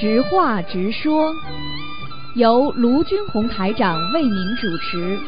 直话直说，由卢军红台长为您主持。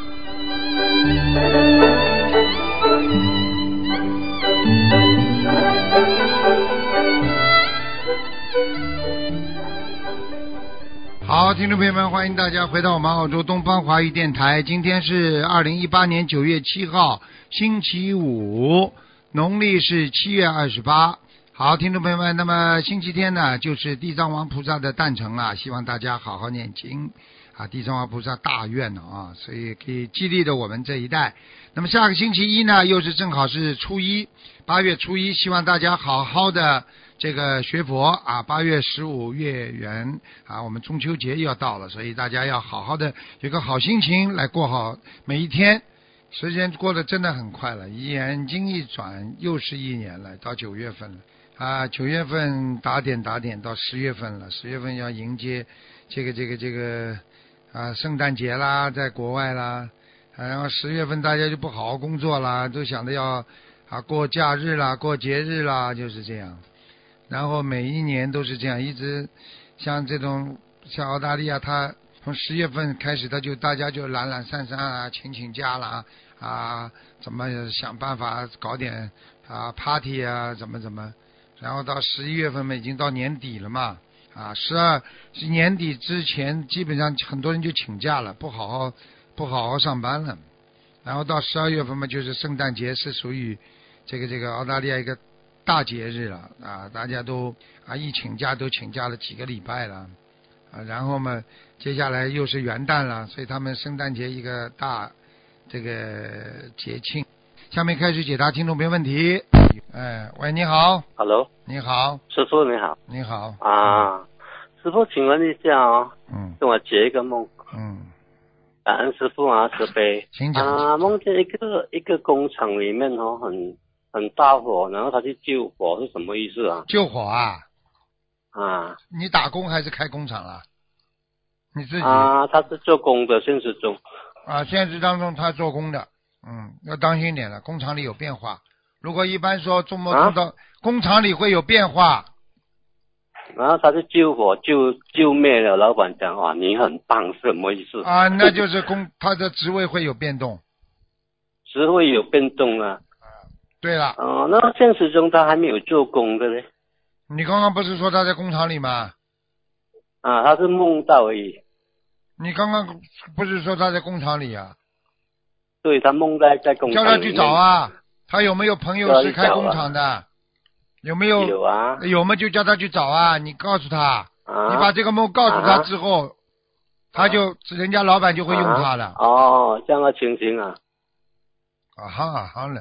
好，听众朋友们，欢迎大家回到我们澳洲东方华语电台。今天是二零一八年九月七号，星期五，农历是七月二十八。好，听众朋友们，那么星期天呢，就是地藏王菩萨的诞辰了，希望大家好好念经啊！地藏王菩萨大愿啊，所以可以激励着我们这一代。那么下个星期一呢，又是正好是初一，八月初一，希望大家好好的这个学佛啊。八月十五月圆啊，我们中秋节又要到了，所以大家要好好的有个好心情来过好每一天。时间过得真的很快了，眼睛一转又是一年了，到九月份了。啊，九月份打点打点到十月份了，十月份要迎接这个这个这个啊圣诞节啦，在国外啦，然后十月份大家就不好好工作啦，都想着要啊过假日啦，过节日啦，就是这样。然后每一年都是这样，一直像这种像澳大利亚，它从十月份开始，它就大家就懒懒散散啊，请请假啦啊，怎么想办法搞点啊 party 啊，怎么怎么。然后到十一月份嘛，已经到年底了嘛，啊，十二年底之前，基本上很多人就请假了，不好好不好好上班了。然后到十二月份嘛，就是圣诞节是属于这个这个澳大利亚一个大节日了啊，大家都啊一请假都请假了几个礼拜了啊。然后嘛，接下来又是元旦了，所以他们圣诞节一个大这个节庆。下面开始解答听众朋友问题。哎，喂，你好。Hello，你好，师傅你好你好。啊，师傅，请问一下哦，嗯跟我解一个梦，嗯，感恩师傅啊，慈悲请讲。啊，梦见一个一个工厂里面哦，很很大火，然后他去救火是什么意思啊？救火啊？啊你打工还是开工厂了？你自己啊，他是做工的，现实中啊，现实当中他做工的，嗯，要当心点了。工厂里有变化，如果一般说周末啊碰到工厂里会有变化，然后他就救火，救救灭了。老板讲哇，你很棒，什么意思？啊，那就是工他的职位会有变动。职位有变动啊。对了，哦，那现实中他还没有做工的嘞。你刚刚不是说他在工厂里吗？啊，他是梦到而已。你刚刚不是说他在工厂里啊？对他梦在在工厂里。叫他去找啊，他有没有朋友是开工厂的？有没有？有啊。有嘛就叫他去找啊！你告诉他，啊。你把这个梦告诉他啊之后，他就人家老板就会用他了。哦，这样的情形啊。啊哈啊哈了，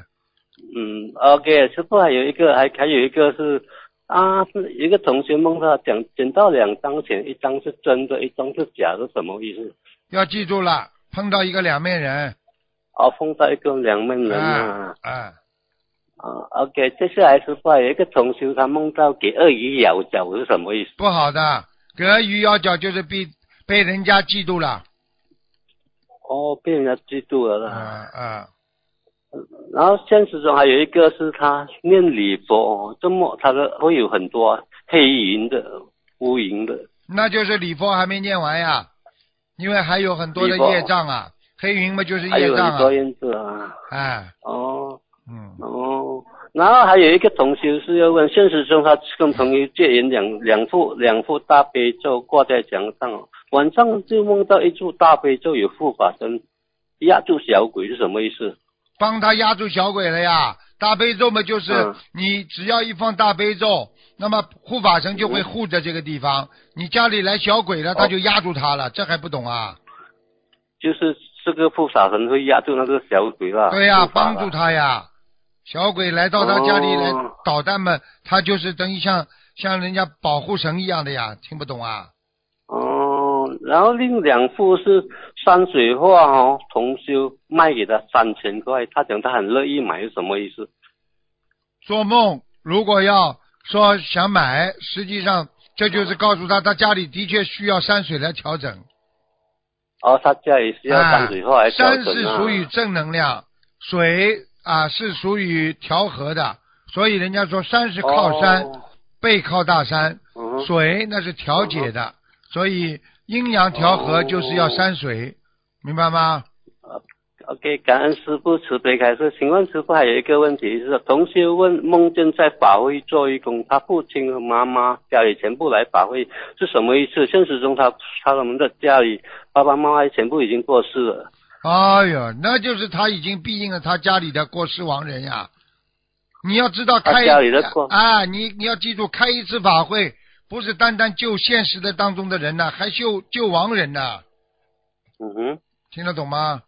嗯，OK，师傅还有一个，还还有一个是啊，是一个同学梦到捡捡到两张钱，一张是真的，一张是假的，什么意思？要记住了，碰到一个两面人，哦，碰到一个两面人啊。啊，啊，OK，接下来是话有一个同学他梦到给鳄鱼咬脚是什么意思？不好的，给鳄鱼咬脚就是被被人家嫉妒了，哦，被人家嫉妒了啊啦。啊，然后现实中还有一个是他念礼佛，哦这么他的会有很多黑云的、乌云的。那就是礼佛还没念完呀，因为还有很多的业障啊，黑云嘛就是业障啊，很多因子啊。哎，哦嗯，哦，然后还有一个同学是要问，现实中他跟朋友借人两两副两副大悲咒挂在墙上哦，晚上就梦到一柱大悲咒有护法神压住小鬼是什么意思？帮他压住小鬼了呀。大悲咒嘛，就是嗯你只要一放大悲咒，那么护法神就会护着这个地方。你家里来小鬼了，他就压住他了，这还不懂啊？就是这个护法神会压住那个小鬼了。对呀、帮助他呀。小鬼来到他家里来哦捣蛋嘛，他就是等于像像人家保护神一样的呀，听不懂啊？哦，然后另两幅是山水画哦，同修卖给他三千块，他讲他很乐意买是什么意思？做梦如果要说想买，实际上这就是告诉他，他家里的确需要山水来调整。哦，他家里需要山水画来调山整啊。是属于正能量，水啊是属于调和的，所以人家说山是靠山，哦背靠大山，嗯水那是调节的，所以阴阳调和就是要山水，明白吗？OK，感恩师傅慈悲开示。请问师傅还有一个问题是，同学问梦见在法会做义工，他父亲和妈妈家里全部来法会是什么意思？现实中他他们的家里爸爸妈妈全部已经过世了。哎呦，那就是他已经庇应了他家里的过世亡人呀。你要知道开家里的过啊，你你要记住，开一次法会不是单单救现实的当中的人呐，还救救亡人呐，嗯哼，听得懂吗？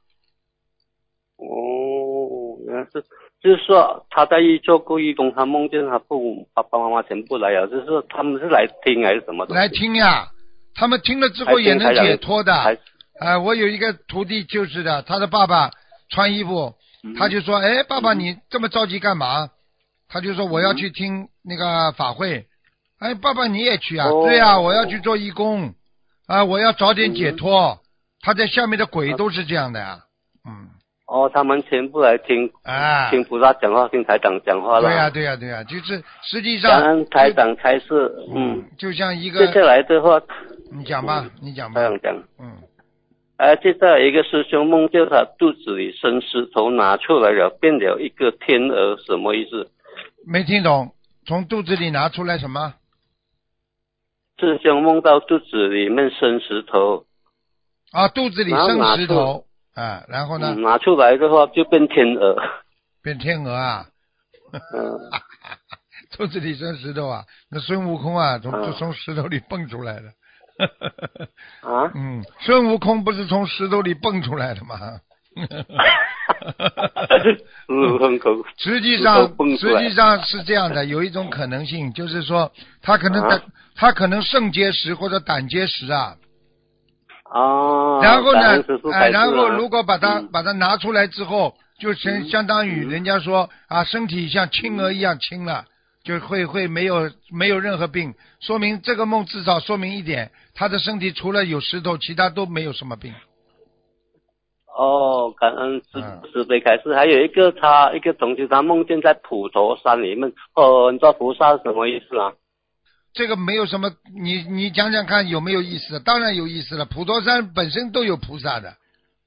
哦，原来是，就是说他在一做过义工，他梦见他父母爸爸妈妈全部来了，就是说他们是来听还是什么东西？来听呀，他们听了之后也能解脱的。还哎，我有一个徒弟就是的，他的爸爸穿衣服，嗯他就说：“哎，爸爸你这么着急干嘛？”他就说：“我要去听那个法会。”哎，爸爸你也去啊？哦对呀、我要去做义工，啊，我要早点解脱。他在下面的鬼都是这样的呀，嗯，哦，他们全部来听啊，听菩萨讲话，听台长讲话了。对呀、对呀、对呀、就是实际上，恩台长才是，嗯嗯，，就像一个接下，来的话，你讲吧，你讲吧台，长讲。嗯，呃，接下来一个师兄梦见他肚子里生石头拿出来了，变了一个天鹅，什么意思？没听懂，从肚子里拿出来什么？师兄梦到肚子里面生石头，啊，肚子里生石头，啊，然后呢，嗯，拿出来的话就变天鹅。变天鹅啊，嗯，肚子里生石头啊，那孙悟空啊，从嗯从石头里蹦出来的。啊，嗯，孙悟空不是从石头里蹦出来的吗？实际上实际上是这样的，有一种可能性，就是说他可能啊？胆，他可能肾结石或者胆结石啊，哦，然后呢哎，然后啊如果把它嗯。把它拿出来之后，就相嗯。相当于嗯。人家说啊，身体像青鹅一样轻了，就会会没有没有任何病，说明这个梦至少说明一点，他的身体除了有石头，其他都没有什么病。哦，感恩师嗯师悲开始。还有一个他一个同学，他梦见在普陀山里面，哦，你知道菩萨是什么意思啊？这个没有什么，你你讲讲看有没有意思？当然有意思了。普陀山本身都有菩萨的，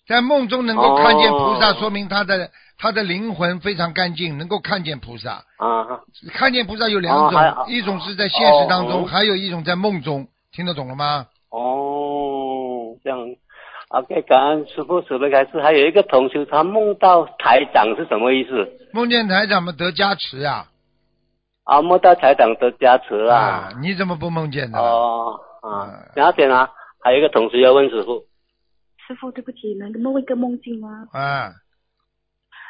在梦中能够看见菩萨，哦说明他的他的灵魂非常干净，能够看见菩萨。啊，看见菩萨有两种，一种是在现实当中，哦还有一种在梦中。听得懂了吗？哦，这样。OK，感恩师傅慈悲开示。还有一个同学，他梦到台长是什么意思？梦见台长们得加持啊！啊，梦到台长得加持啊。你怎么不梦见呢？哦，嗯啊，然后点啊，还有一个同学要问师傅。师傅，对不起，能梦一个梦境吗？啊，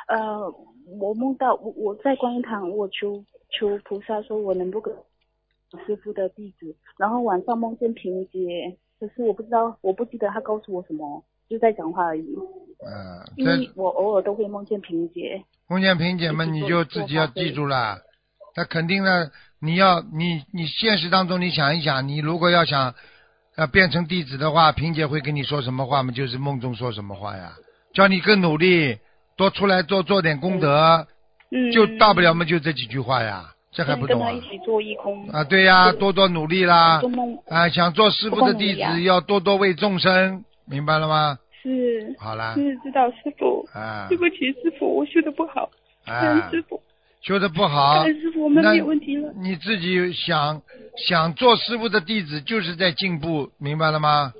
呃，我梦到我我在观音堂，我求求菩萨说我能不能师傅的弟子，然后晚上梦见萍姐，可是我不知道，我不记得他告诉我什么，就在讲话而已。嗯，因为我偶尔都会梦见萍姐。梦见萍姐们，你就自己要记住了。那肯定呢，你要你你现实当中你想一想，你如果要想要变成弟子的话，萍姐会跟你说什么话吗？就是梦中说什么话呀？叫你更努力，多出来多做点功德，嗯，就大不了嘛，就这几句话呀，这还不懂啊跟他一？起做义工。啊，对呀，多多努力啦做！梦啊，想做师傅的弟子，要多多为众生，明白了吗？是好啦，是知道师傅，啊对不起师傅，我修的不好，啊，师傅，修的不好师傅，我们那没有问题了。你自己想想做师傅的弟子，就是在进步，明白了吗？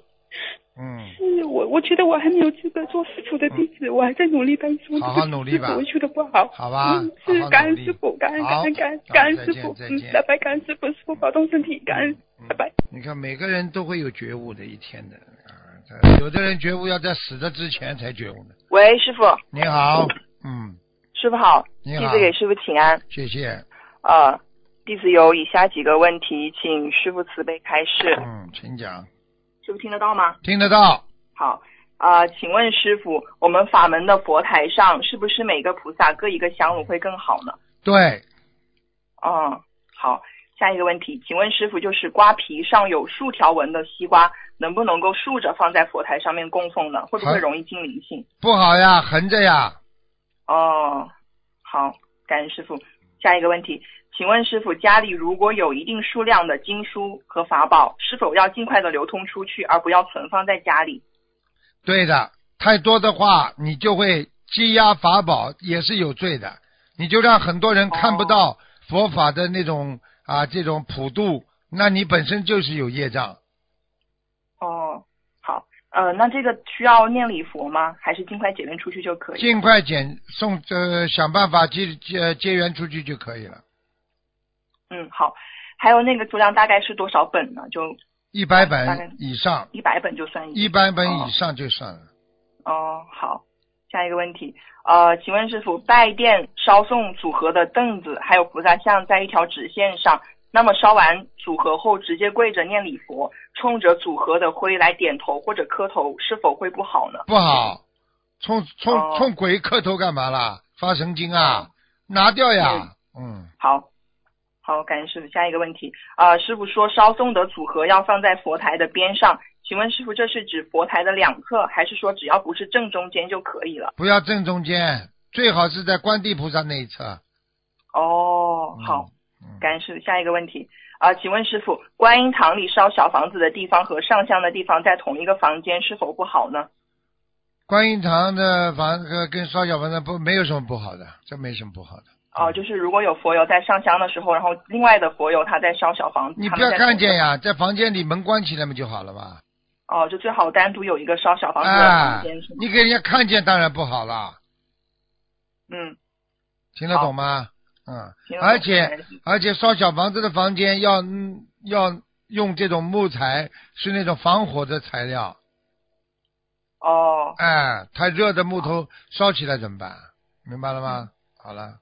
嗯，是我，我觉得我还没有资格做师傅的弟子，我还在努力当中。好好努力吧师 傅我修的不好。好吧嗯，好好努是感恩师傅，感恩感恩感恩感恩师傅，嗯拜拜，感恩师傅，师傅保重身体，感恩，嗯拜拜。你看每个人都会有觉悟的一天的啊，这有的人觉悟要在死的之前才觉悟的。喂，师傅，你好，嗯，师傅好，你好弟子给师傅请安。谢谢，呃，弟子有以下几个问题，请师傅慈悲开示。嗯，请讲，师傅听得到吗？听得到，好，呃，请问师傅，我们法门的佛台上是不是每个菩萨各一个香炉会更好呢？对，嗯，好。下一个问题，请问师傅，就是瓜皮上有竖条纹的西瓜，能不能够竖着放在佛台上面供奉呢？会不会容易进灵性？不好呀，横着呀，哦，好，感恩师傅。下一个问题，请问师傅，家里如果有一定数量的经书和法宝，是否要尽快的流通出去，而不要存放在家里？对的，太多的话，你就会积压法宝，也是有罪的。你就让很多人看不到佛法的那种啊这种普度，那你本身就是有业障。哦，好，呃，那这个需要念礼佛吗？还是尽快解缘出去就可以？尽快减送呃想办法接接结缘出去就可以了。嗯，好。还有那个数量大概是多少本呢？就一百本以上，一百本就算一百本以上就算了。哦，好。下一个问题，呃，请问师傅，拜殿烧送组合的凳子还有菩萨像在一条直线上，那么烧完组合后直接跪着念礼佛，冲着组合的灰来点头或者磕头，是否会不好呢？不好，冲冲哦冲鬼磕头干嘛啦？发神经啊！拿掉呀！嗯，好，好，感谢师傅。下一个问题，啊、师傅说烧送的组合要放在佛台的边上，请问师傅这是指佛台的两侧，还是说只要不是正中间就可以了？不要正中间，最好是在观地菩萨那一侧。哦，好，嗯，感谢师傅。下一个问题，啊、请问师傅，观音堂里烧小房子的地方和上香的地方在同一个房间是否不好呢？观音堂的房子跟烧小房子不没有什么不好的，这没什么不好的。哦、就是如果有佛友在上香的时候，然后另外的佛友他在烧小房子，你不要看见呀，在房间里门关起来不就好了吗。哦，就最好单独有一个烧小房子的啊房间？你给人家看见当然不好了，嗯，听得懂吗？嗯而且而且烧小房子的房间要嗯要用这种木材，是那种防火的材料。哦，哎，太热的木头烧起来怎么办？明白了吗？好了，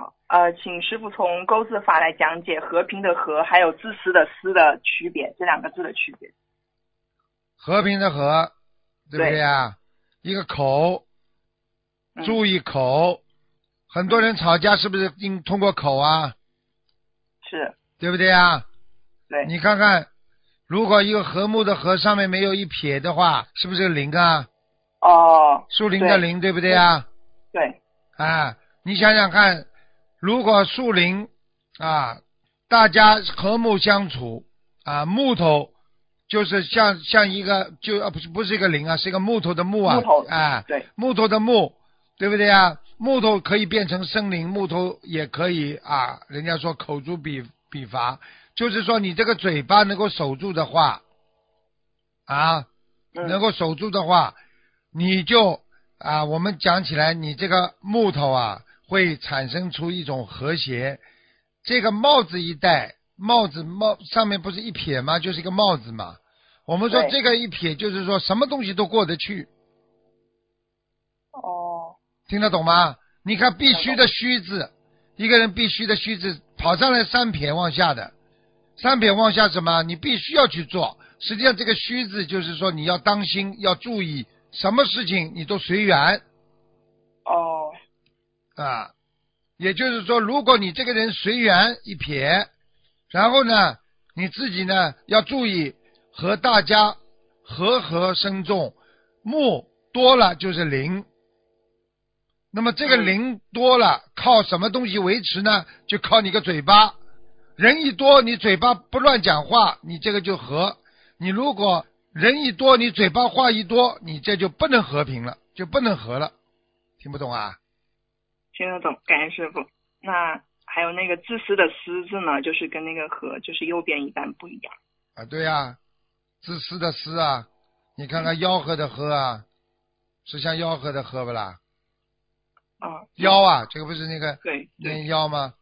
好，呃，请师傅从钩字法来讲解和平的和还有自私的私的区别，这两个字的区别。和平的和，对不对对呀？一个口，嗯注意口。很多人吵架是不是应通过口啊？是，对不对呀？对，你看看，如果一个和睦的和上面没有一撇的话，是不是林啊？哦，树林的林，对不对呀？对，啊，你想想看，如果树林啊，大家和睦相处啊，木头就是像像一个就啊不是不是一个林啊，是一个木头的木啊，木头啊，对，木头的木，对不对啊？木头可以变成森林，木头也可以啊。人家说口诛笔笔伐，就是说你这个嘴巴能够守住的话，啊，嗯能够守住的话，你就啊，我们讲起来，你这个木头啊，会产生出一种和谐。这个帽子一戴，帽子帽上面不是一撇吗？就是一个帽子嘛。我们说这个一撇，就是说什么东西都过得去，哦，听得懂吗？你看必须的须字，一个人必须的须字跑上来三撇往下的，三撇往下什么？你必须要去做。实际上这个须字就是说你要当心，要注意，什么事情你都随缘哦，啊。也就是说，如果你这个人随缘一撇，然后呢，你自己呢要注意和大家和和生众，木多了就是灵。那么这个嗯灵多了，靠什么东西维持呢？就靠你个嘴巴。人一多，你嘴巴不乱讲话，你这个就和；你如果人一多，你嘴巴话一多，你这就不能和平了，就不能和了。听不懂啊？听得懂，感恩师傅。那还有那个自私的私字呢，就是跟那个和就是右边一半不一样。啊，对呀、自私的私啊，你看看吆喝的喝啊，是像吆喝的喝不啦？啊，吆啊，这个不是那个对念对吆吗？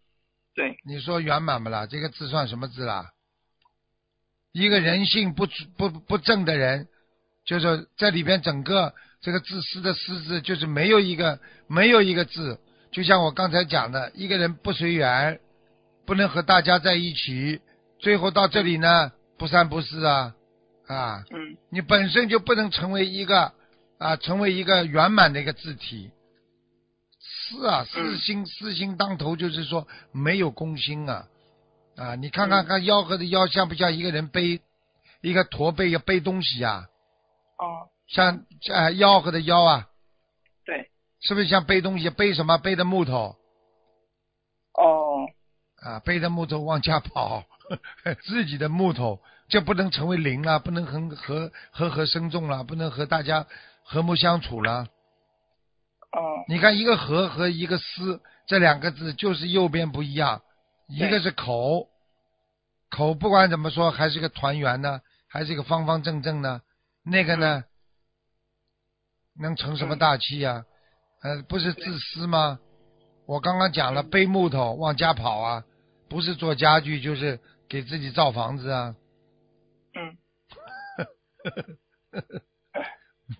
对，你说圆满不啦？这个字算什么字啦？一个人性不不不正的人，就是在里边整个这个自私的私字，就是没有一个没有一个字，就像我刚才讲的，一个人不随缘，不能和大家在一起，最后到这里呢，不三不四啊啊，嗯你本身就不能成为一个啊，成为一个圆满的一个字体。是啊，私嗯心，四心当头，就是说没有公心啊啊！你看嗯看看吆喝的吆像不像一个人背一个驼背要背东西啊？哦，像啊吆喝的吆啊，对，是不是像背东西？背什么？背的木头哦，啊，背着木头往家跑，自己的木头就不能成为灵了，不能和和和和生众了，不能和大家和睦相处了。哦你看一个和和一个思这两个字就是右边不一样，一个是口，口不管怎么说还是个团圆呢，还是一个方方正正呢，那个呢，能成什么大器呀、呃，不是自私吗？我刚刚讲了，背木头往家跑啊，不是做家具就是给自己造房子啊。嗯，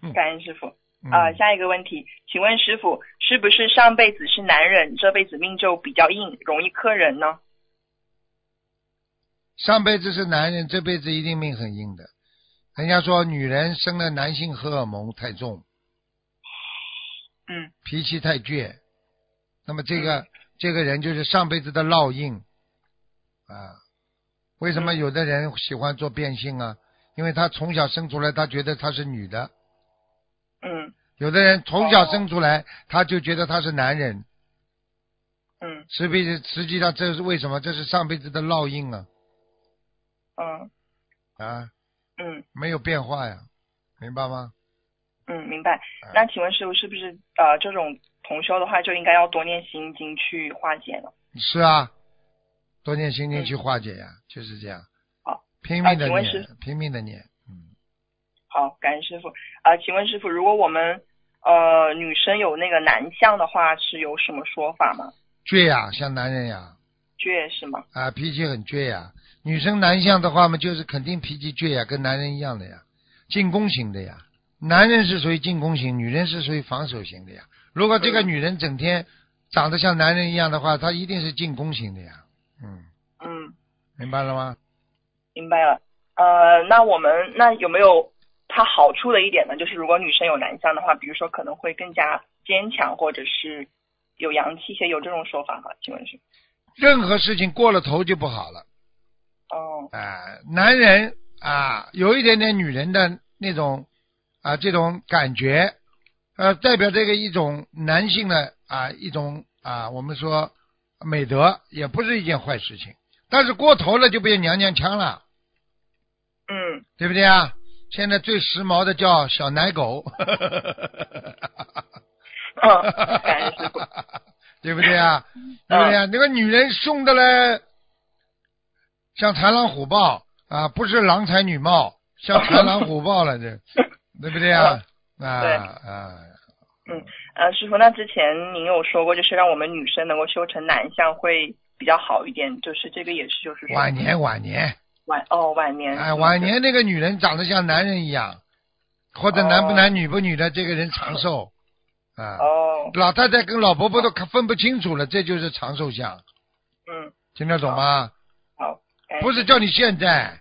感恩师傅。嗯啊、下一个问题，请问师傅，是不是上辈子是男人，这辈子命就比较硬，容易克人呢？上辈子是男人，这辈子一定命很硬的。人家说女人生了男性荷尔蒙太重，嗯。脾气太倔，那么这个这个人就是上辈子的烙印。啊。为什么有的人喜欢做变性啊？因为他从小生出来，他觉得他是女的；嗯。有的人从小生出来，他就觉得他是男人。嗯。实际实际上这是为什么？这是上辈子的烙印啊。嗯啊，嗯。没有变化呀，明白吗？嗯，明白嗯。那请问师傅，是不是呃这种同修的话，就应该要多念心经去化解呢？是啊，多念心经去化解呀，就是这样。好，拼命的念师，拼命的念，嗯，好，感恩师傅。啊、请问师傅，如果我们呃女生有那个男相的话，是有什么说法吗？倔呀，像男人呀，倔是吗？啊，脾气很倔呀。女生男相的话嘛，就是肯定脾气倔呀，跟男人一样的呀，进攻型的呀。男人是属于进攻型，女人是属于防守型的呀。如果这个女人整天长得像男人一样的话，她一定是进攻型的呀。嗯，嗯，明白了吗？明白了。呃，那我们那有没有它好处的一点呢？就是如果女生有男相的话，比如说可能会更加坚强，或者是有阳气一些，有这种说法吗？请问是？任何事情过了头就不好了。哦，啊，男人啊，有一点点女人的那种啊这种感觉，呃，代表这个一种男性的啊一种啊我们说美德，也不是一件坏事情。但是过头了就变娘娘腔了，嗯对不对啊？现在最时髦的叫小奶狗，哈哈哈哈哈哈。对不对啊？对不对啊？那个女人凶的嘞，像豺狼虎豹啊，不是郎才女貌，像豺狼虎豹了，这对不对啊？啊对啊，呃，师傅，那之前您有说过，就是让我们女生能够修成男相会比较好一点，就是这个也是，就是说晚年晚年，晚哦晚年哎，晚年那个女人长得像男人一样，或者男不男女不女的，这个人长寿啊。哦老太太跟老婆婆都看分不清楚了，这就是长寿相，嗯听得懂吗？好，不是叫你现在，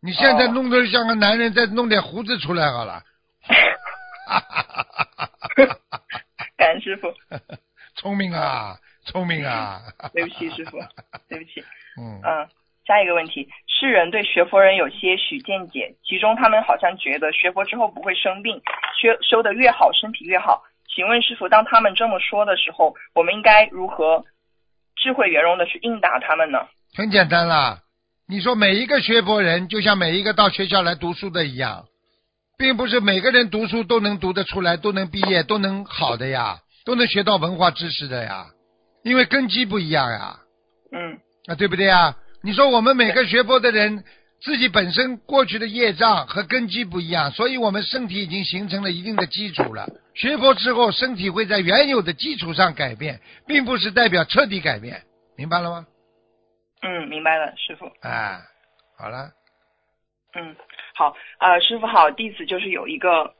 你现在哦弄得像个男人，再弄点胡子出来好了。感恩师傅，聪明啊，聪明啊！对不起师傅，对不起。嗯，嗯，下一个问题，世人对学佛人有些许见解，其中他们好像觉得学佛之后不会生病，学修得越好，身体越好。请问师傅，当他们这么说的时候，我们应该如何智慧圆融的去应答他们呢？很简单啦。你说每一个学佛人，就像每一个到学校来读书的一样，并不是每个人读书都能读得出来，都能毕业，都能好的呀，都能学到文化知识的呀，因为根基不一样呀。嗯啊，对不对呀？你说我们每个学佛的人，自己本身过去的业障和根基不一样，所以我们身体已经形成了一定的基础了。学佛之后，身体会在原有的基础上改变，并不是代表彻底改变，明白了吗？嗯，明白了，师傅。啊，好了，嗯，好，呃，师傅好，弟子就是有一个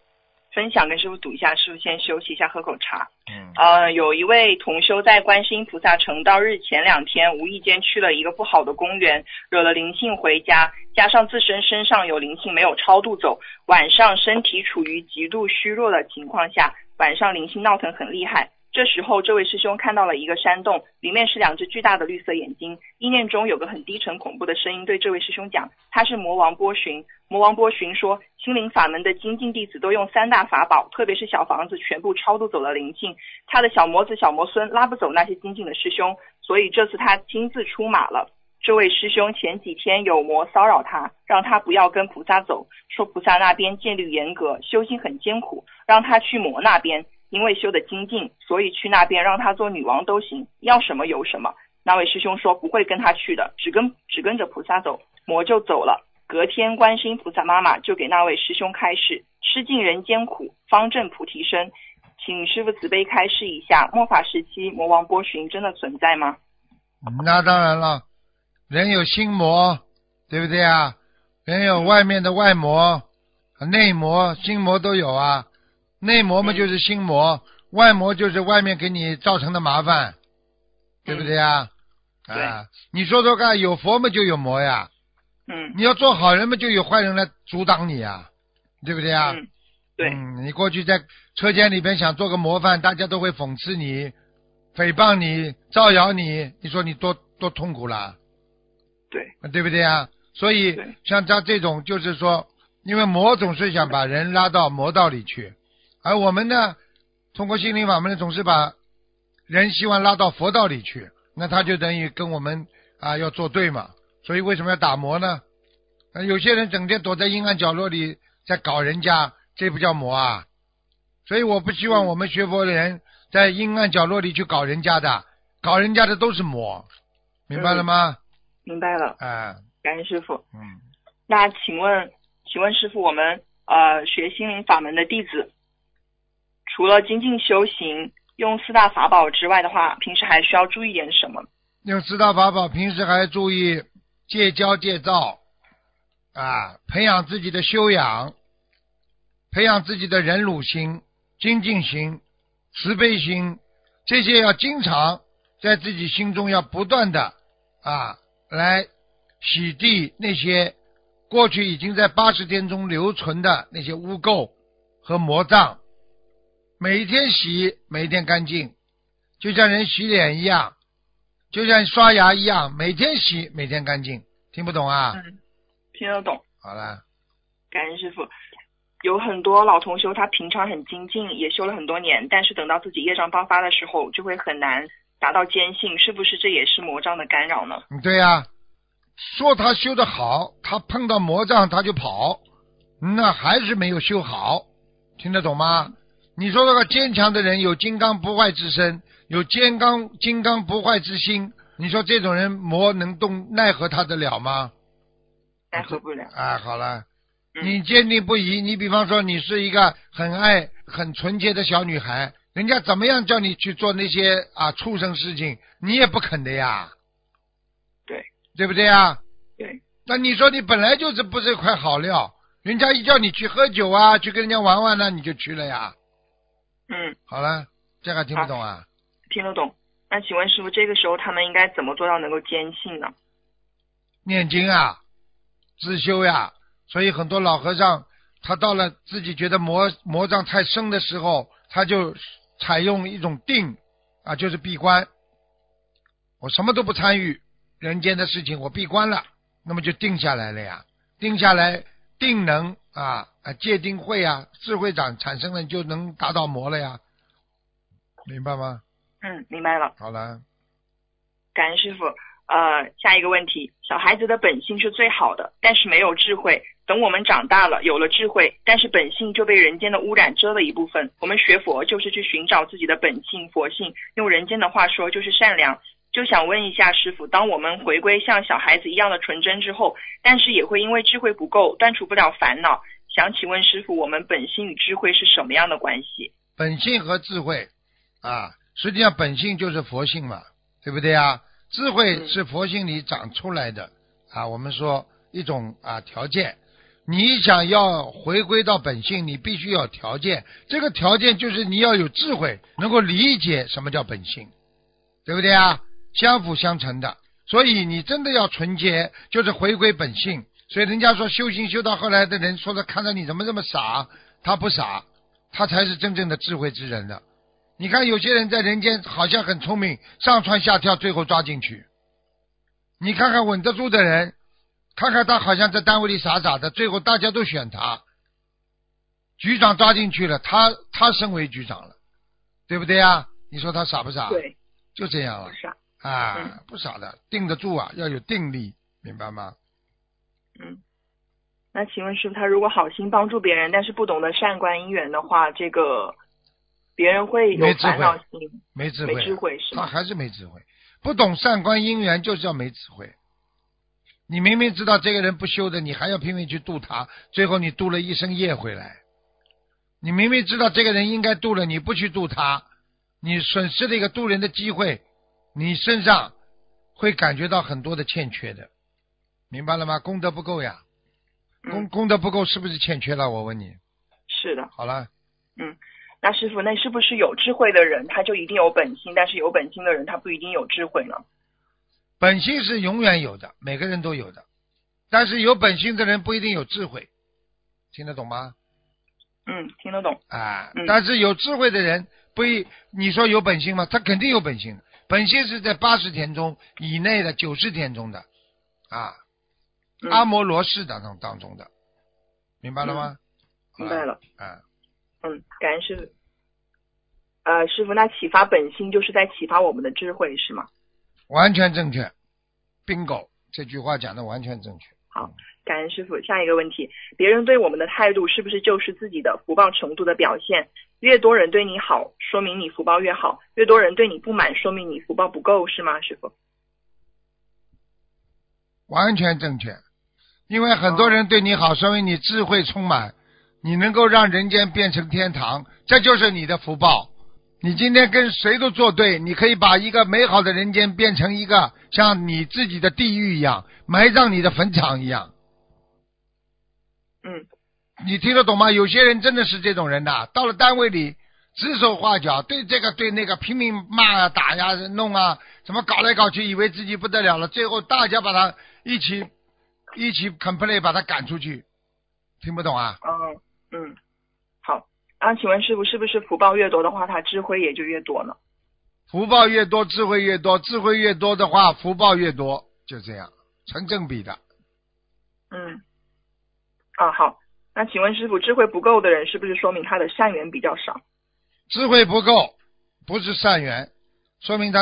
分享跟师傅读一下，师傅先休息一下，喝口茶。嗯呃，有一位同修在观世音菩萨成道日前两天，无意间去了一个不好的公园，惹了灵性回家，加上自身身上有灵性没有超度走，晚上身体处于极度虚弱的情况下，晚上灵性闹腾很厉害。这时候，这位师兄看到了一个山洞，里面是两只巨大的绿色眼睛。意念中有个很低沉恐怖的声音对这位师兄讲：“他是魔王波旬。”魔王波旬说：“心灵法门的精进弟子都用三大法宝，特别是小房子，全部超度走了灵性。他的小魔子、小魔孙拉不走那些精进的师兄，所以这次他亲自出马了。这位师兄前几天有魔骚扰他，让他不要跟菩萨走，说菩萨那边戒律严格，修行很艰苦，让他去魔那边，因为修的精进，所以去那边让他做女王都行，要什么有什么。那位师兄说不会跟他去的，只跟只跟着菩萨走，魔就走了。隔天，观世音菩萨妈妈就给那位师兄开示：吃尽人间苦，方证菩提身。请师傅慈悲开示一下，末法时期魔王波旬真的存在吗？那当然了，人有心魔，对不对啊？人有外面的外魔、内魔、心魔都有啊。内魔嘛就是心魔，外魔就是外面给你造成的麻烦，对不对呀？啊，你说说看，有佛嘛就有魔呀。嗯。你要做好人嘛，就有坏人来阻挡你呀，对不对呀？嗯。对。嗯，你过去在车间里边想做个模范，大家都会讽刺你、诽谤你、造谣你，你说你多多痛苦啦。对。对不对呀？所以像他这种，就是说，因为魔总是想把人拉到魔道里去，而我们呢，通过心灵法门呢，总是把人希望拉到佛道里去。那他就等于跟我们啊要作对嘛，所以为什么要打磨呢？有些人整天躲在阴暗角落里在搞人家，这不叫磨啊。所以我不希望我们学佛的人在阴暗角落里去搞人家的，搞人家的都是魔，明白了吗？明白了。啊，感恩师傅。嗯。那请问，请问师傅，我们呃学心灵法门的弟子，除了精进修行。用四大法宝之外的话，平时还需要注意点什么？用四大法宝，平时还注意戒骄戒躁啊，培养自己的修养，培养自己的忍辱心、精进心、慈悲心，这些要经常在自己心中要不断的啊来洗涤那些过去已经在八十天中留存的那些污垢和魔障。每天洗，每天干净，就像人洗脸一样，就像刷牙一样，每天洗，每天干净。听不懂啊？嗯，听得懂。好了。感恩师傅。有很多老同修，他平常很精进，也修了很多年，但是等到自己业障爆发的时候，就会很难达到坚信，是不是这也是魔障的干扰呢？对呀，说他修的好，他碰到魔障他就跑，那还是没有修好，听得懂吗？你说那个坚强的人有金刚不坏之身，有坚刚金刚不坏之心，你说这种人魔能动奈何他得了吗？奈何不了。啊，好了，你坚定不移。你比方说，你是一个很爱、很纯洁的小女孩，人家怎么样叫你去做那些啊畜生事情，你也不肯的呀。对。对不对呀？对。那你说你本来就是不是一块好料，人家一叫你去喝酒啊，去跟人家玩玩呢，你就去了呀。嗯，好了，这还听不懂啊？听得懂。那请问师傅，这个时候他们应该怎么做到能够坚信呢？念经啊，自修呀。所以很多老和尚，他到了自己觉得魔魔障太深的时候，他就采用一种定啊，就是闭关。我什么都不参与人间的事情，我闭关了，那么就定下来了呀。定下来，定能啊。啊，界定会啊，智慧长产生了就能达到魔了呀，明白吗？嗯，明白了。好了，感恩师傅。呃，下一个问题，小孩子的本性是最好的，但是没有智慧。等我们长大了，有了智慧，但是本性就被人间的污染遮了一部分。我们学佛就是去寻找自己的本性、佛性，用人间的话说就是善良。就想问一下师傅，当我们回归像小孩子一样的纯真之后，但是也会因为智慧不够，断除不了烦恼。想请问师傅，我们本性与智慧是什么样的关系？本性和智慧啊，实际上本性就是佛性嘛，对不对啊？智慧是佛性里长出来的啊。我们说一种啊条件，你想要回归到本性，你必须要条件。这个条件就是你要有智慧，能够理解什么叫本性，对不对啊？相辅相成的。所以你真的要纯洁，就是回归本性。所以人家说修行修到后来的人说的，看到你怎么这么傻，他不傻，他才是真正的智慧之人的。你看有些人在人间好像很聪明，上蹿下跳，最后抓进去。你看看稳得住的人，看看他好像在单位里傻傻的，最后大家都选他。局长抓进去了，他他升为局长了，对不对呀？你说他傻不傻？对，就这样了。傻。啊，嗯不少的，定得住啊，要有定力，明白吗？嗯。那请问师傅，他如果好心帮助别人，但是不懂得善观因缘的话，这个别人会有没智慧烦恼心，没智慧，没智慧是吗？他还是没智慧，不懂善观因缘，就是要没智慧。你明明知道这个人不修的，你还要拼命去度他，最后你度了一身业回来。你明明知道这个人应该度了，你不去度他，你损失了一个渡人的机会，你身上会感觉到很多的欠缺的，明白了吗？功德不够呀，功嗯，功德不够是不是欠缺了？我问你，是的。好了，嗯那师傅，那是不是有智慧的人他就一定有本心，但是有本心的人他不一定有智慧呢？本性是永远有的，每个人都有的，但是有本性的人不一定有智慧，听得懂吗？嗯，听得懂。啊，嗯但是有智慧的人不一，你说有本性吗？他肯定有本性的，本性是在八十天中以内的九十天中的，啊，嗯、阿摩罗氏当中当中的，明白了吗？明白了。啊，嗯，感恩师傅。呃，师傅，那启发本性就是在启发我们的智慧，是吗？完全正确，bingo，这句话讲的完全正确。感恩师傅。下一个问题，别人对我们的态度是不是就是自己的福报程度的表现？越多人对你好，说明你福报越好；越多人对你不满，说明你福报不够，是吗，师傅？完全正确，因为很多人对你好，说明你智慧充满，你能够让人间变成天堂，这就是你的福报。你今天跟谁都作对，你可以把一个美好的人间变成一个像你自己的地狱一样，埋葬你的坟场一样。嗯你听得懂吗？有些人真的是这种人呐，到了单位里指手画脚，对这个对那个拼命骂啊、打呀、弄啊，怎么搞来搞去，以为自己不得了了，最后大家把他一起一起 complain 把他赶出去，听不懂啊？嗯嗯，好。啊，请问师傅，是不是福报越多的话，他智慧也就越多呢？福报越多，智慧越多，智慧越多的话，福报越多，就这样成正比的。嗯。啊，好。那请问师傅，智慧不够的人，是不是说明他的善缘比较少？智慧不够，不是善缘，说明他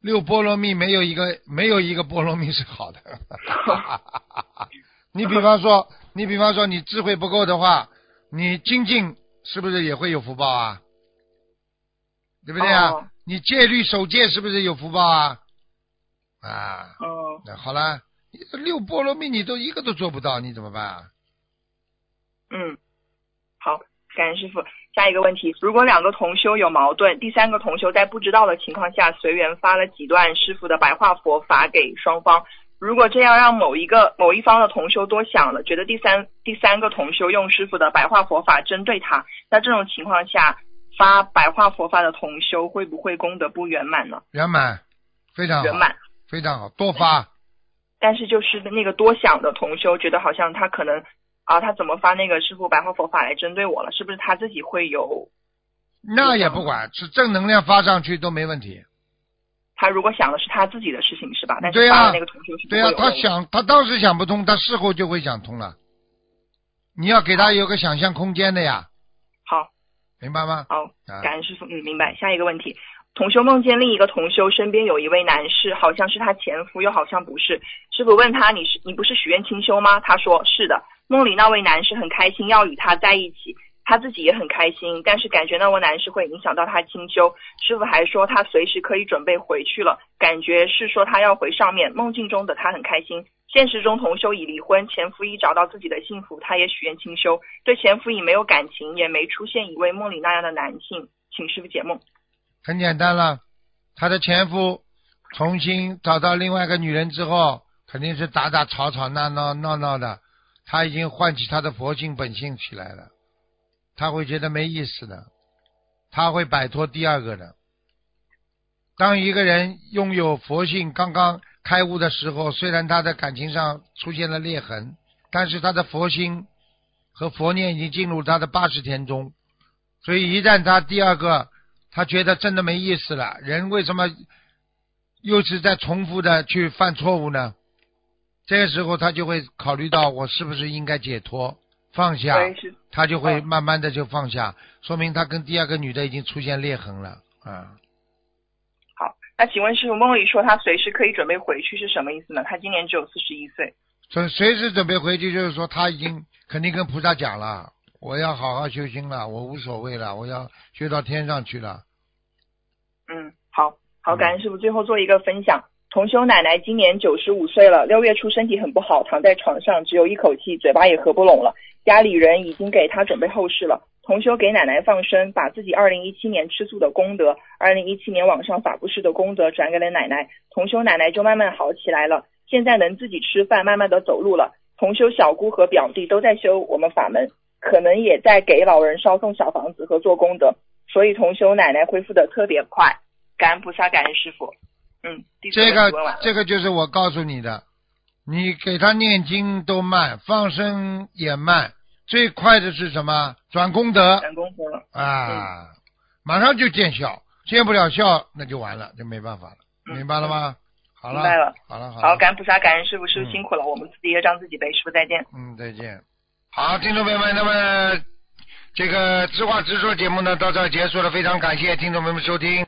六波罗蜜没有一个没有一个波罗蜜是好的。你比方说，你比方说你智慧不够的话，你精进是不是也会有福报啊？对不对啊？哦你戒律守戒是不是有福报啊？啊，哦那好了，你这六波罗蜜你都一个都做不到，你怎么办啊？嗯，好，感恩师傅。下一个问题，如果两个同修有矛盾，第三个同修在不知道的情况下随缘发了几段师傅的白话佛法给双方，如果这样让某一个某一方的同修多想了，觉得第三第三个同修用师傅的白话佛法针对他，那这种情况下发白话佛法的同修会不会功德不圆满呢？圆满，非常好，圆满。非常好，多发。但是就是那个多想的同修，觉得好像他可能啊，他怎么发那个师傅白话佛法来针对我了？是不是他自己会有？那也不管，是正能量发上去都没问题。他如果想的是他自己的事情是吧？但对呀是发那个同修是对呀、他会有问题想，他当时想不通，他事后就会想通了。你要给他有个想象空间的呀，好，明白吗？好，啊，感恩师傅，嗯，明白。下一个问题，同修梦见另一个同修身边有一位男士，好像是他前夫，又好像不是。师傅问他：“你是你不是许愿清修吗？”他说：“是的。”梦里那位男士很开心要与他在一起，他自己也很开心，但是感觉那位男士会影响到他清修。师傅还说他随时可以准备回去了，感觉是说他要回上面。梦境中的他很开心，现实中同修已离婚，前夫已找到自己的幸福，他也许愿清修，对前夫已没有感情，也没出现一位梦里那样的男性。请师傅解梦。很简单了，他的前夫重新找到另外一个女人之后，肯定是打打吵吵闹闹闹闹的，他已经唤起他的佛性本性起来了，他会觉得没意思的，他会摆脱第二个的。当一个人拥有佛性刚刚开悟的时候，虽然他的感情上出现了裂痕，但是他的佛心和佛念已经进入他的八十天中，所以一旦他第二个他觉得真的没意思了，人为什么又是在重复的去犯错误呢？这个时候他就会考虑到我是不是应该解脱放下，他就会嗯慢慢的就放下，说明他跟第二个女的已经出现裂痕了啊。好那请问师傅，梦里说他随时可以准备回去是什么意思呢？他今年只有四十一岁。随随时准备回去，就是说他已经肯定跟菩萨讲了，我要好好修心了，我无所谓了，我要修到天上去了。嗯，好好，感恩师傅。最后做一个分享，同修奶奶今年九十五岁了，六月初身体很不好，躺在床上只有一口气，嘴巴也合不拢了。家里人已经给她准备后事了。同修给奶奶放生，把自己二零一七年吃素的功德，二零一七年网上法布施的功德转给了奶奶，同修奶奶就慢慢好起来了。现在能自己吃饭，慢慢的走路了。同修小姑和表弟都在修我们法门，可能也在给老人烧送小房子和做功德，所以同修奶奶恢复的特别快。感恩菩萨，感恩师傅。嗯，这个这个就是我告诉你的，你给他念经都慢，放生也慢，最快的是什么？转功德转功德。啊，马上就见效，见不了效那就完了，就没办法了，嗯明白了吗？好了，明白了好了，好了好，感恩菩萨，感恩师傅，师傅嗯辛苦了，我们自己业障自己背，师傅再见。嗯，再见。好，听众朋友们，那么这个知话直说节目呢到这儿结束了，非常感谢听众朋友们收听。